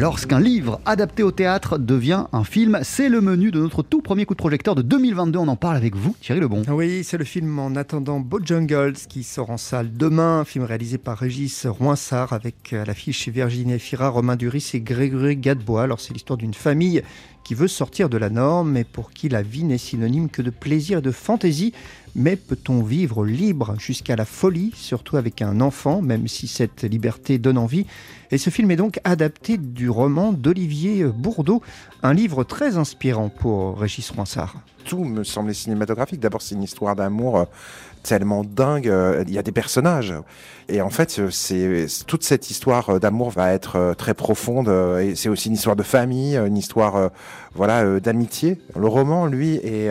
Lorsqu'un livre adapté au théâtre devient un film, c'est le menu de notre tout premier coup de projecteur de 2022. On en parle avec vous, Thierry Lebon. Oui, c'est le film En attendant Bojangles qui sort en salle demain, film réalisé par Régis Roinsard avec à l'affiche Virginie Fira, Romain Duris et Grégory Gadebois. Alors c'est l'histoire d'une famille qui veut sortir de la norme, mais pour qui la vie n'est synonyme que de plaisir et de fantaisie. Mais peut-on vivre libre jusqu'à la folie, surtout avec un enfant, même si cette liberté donne envie? Et ce film est donc adapté du roman d'Olivier Bourdeau, un livre très inspirant pour Régis Roinsard. Tout me semblait cinématographique. D'abord, c'est une histoire d'amour tellement dingue. Euh, il y a des personnages. Et en fait, c'est toute cette histoire d'amour va être euh, très profonde. Euh, et c'est aussi une histoire de famille, une histoire, voilà, d'amitié. Le roman, lui, est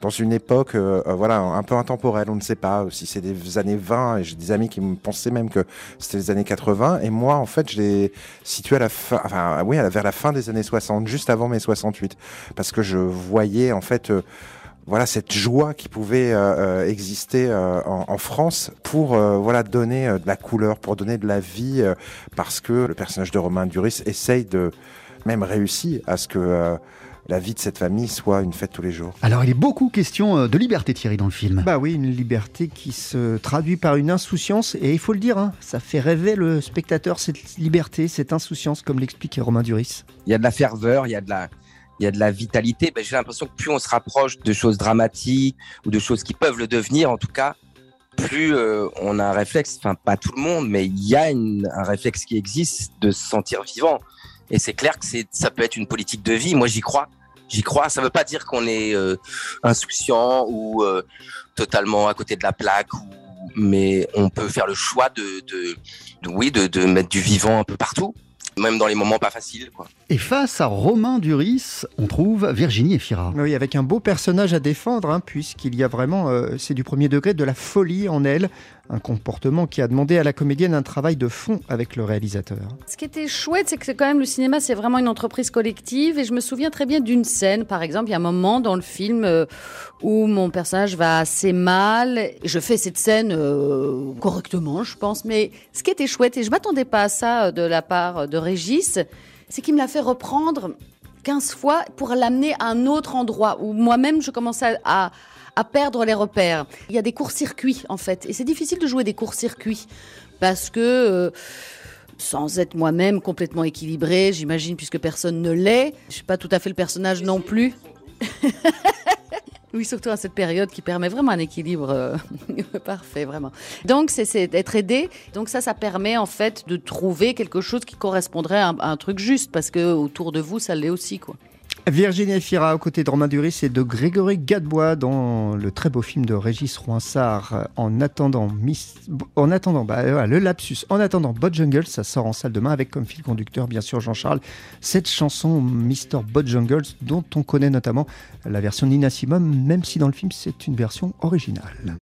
dans une époque, voilà, un peu intemporelle. On ne sait pas si c'est des années 20. Et j'ai des amis qui me pensaient même que c'était les années 80. Et moi, en fait, je l'ai situé à la fin, enfin, oui, vers la fin des années 60, juste avant mes 68, parce que je voyais en fait voilà cette joie qui pouvait euh, euh, exister euh, en, France pour voilà donner de la couleur, pour donner de la vie, parce que le personnage de Romain Duris essaye de même réussir à ce que la vie de cette famille soit une fête tous les jours. Alors il est beaucoup question de liberté Thierry dans le film. Bah oui, une liberté qui se traduit par une insouciance et il faut le dire, hein, ça fait rêver le spectateur cette liberté, cette insouciance comme l'explique Romain Duris. Il y a de la ferveur, il y a de la il y a de la vitalité. Ben, j'ai l'impression que plus on se rapproche de choses dramatiques ou de choses qui peuvent le devenir, en tout cas, plus euh, on a un réflexe, enfin pas tout le monde, mais il y a un réflexe qui existe de se sentir vivant. Et c'est clair que ça peut être une politique de vie. Moi, j'y crois. J'y crois. Ça ne veut pas dire qu'on est euh, insouciant ou euh, totalement à côté de la plaque, mais on peut faire le choix de, oui, de mettre du vivant un peu partout même dans les moments pas faciles. Quoi. Et face à Romain Duris, on trouve Virginie Efira. Oui, avec un beau personnage à défendre, hein, puisqu'il y a vraiment, euh, c'est du premier degré, de la folie en elle, un comportement qui a demandé à la comédienne un travail de fond avec le réalisateur. Ce qui était chouette, c'est que quand même le cinéma, c'est vraiment une entreprise collective. Et je me souviens très bien d'une scène, par exemple, il y a un moment dans le film euh, où mon personnage va assez mal. Je fais cette scène euh, correctement, je pense. Mais ce qui était chouette, et je m'attendais pas à ça euh, de la part de Régis, c'est qu'il me l'a fait reprendre 15 fois pour l'amener à un autre endroit où moi-même je commençais à à perdre les repères. Il y a des courts-circuits en fait, et c'est difficile de jouer des courts-circuits parce que euh, sans être moi-même complètement équilibré, j'imagine, puisque personne ne l'est. Je suis pas tout à fait le personnage non plus. oui, surtout à cette période qui permet vraiment un équilibre euh, parfait, vraiment. Donc, c'est d'être aidé. Donc, ça, ça permet en fait de trouver quelque chose qui correspondrait à un, à un truc juste, parce que autour de vous, ça l'est aussi, quoi. Virginie Fira aux côtés de Romain Duris et de Grégory Gadebois dans le très beau film de Régis Roinsard en attendant en attendant bah, le lapsus en attendant Bojangles ça sort en salle demain avec comme fil conducteur bien sûr Jean-Charles cette chanson Mr Bojangles dont on connaît notamment la version Nina Simone même si dans le film c'est une version originale.